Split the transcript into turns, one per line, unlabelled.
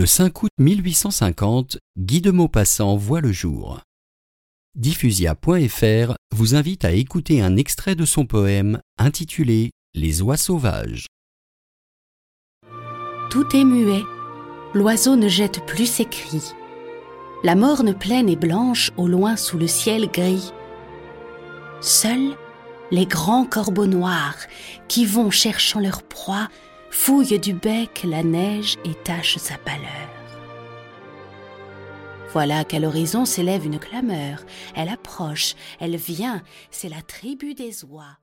Le 5 août 1850, Guy de Maupassant voit le jour. Diffusia.fr vous invite à écouter un extrait de son poème intitulé Les oies sauvages.
Tout est muet, l'oiseau ne jette plus ses cris. La morne plaine est blanche au loin sous le ciel gris. Seuls les grands corbeaux noirs qui vont cherchant leur proie fouillent du bec la neige et tachent sa pâleur. Voilà qu'à l'horizon s'élève une clameur. Elle approche, elle vient, c'est la tribu des oies.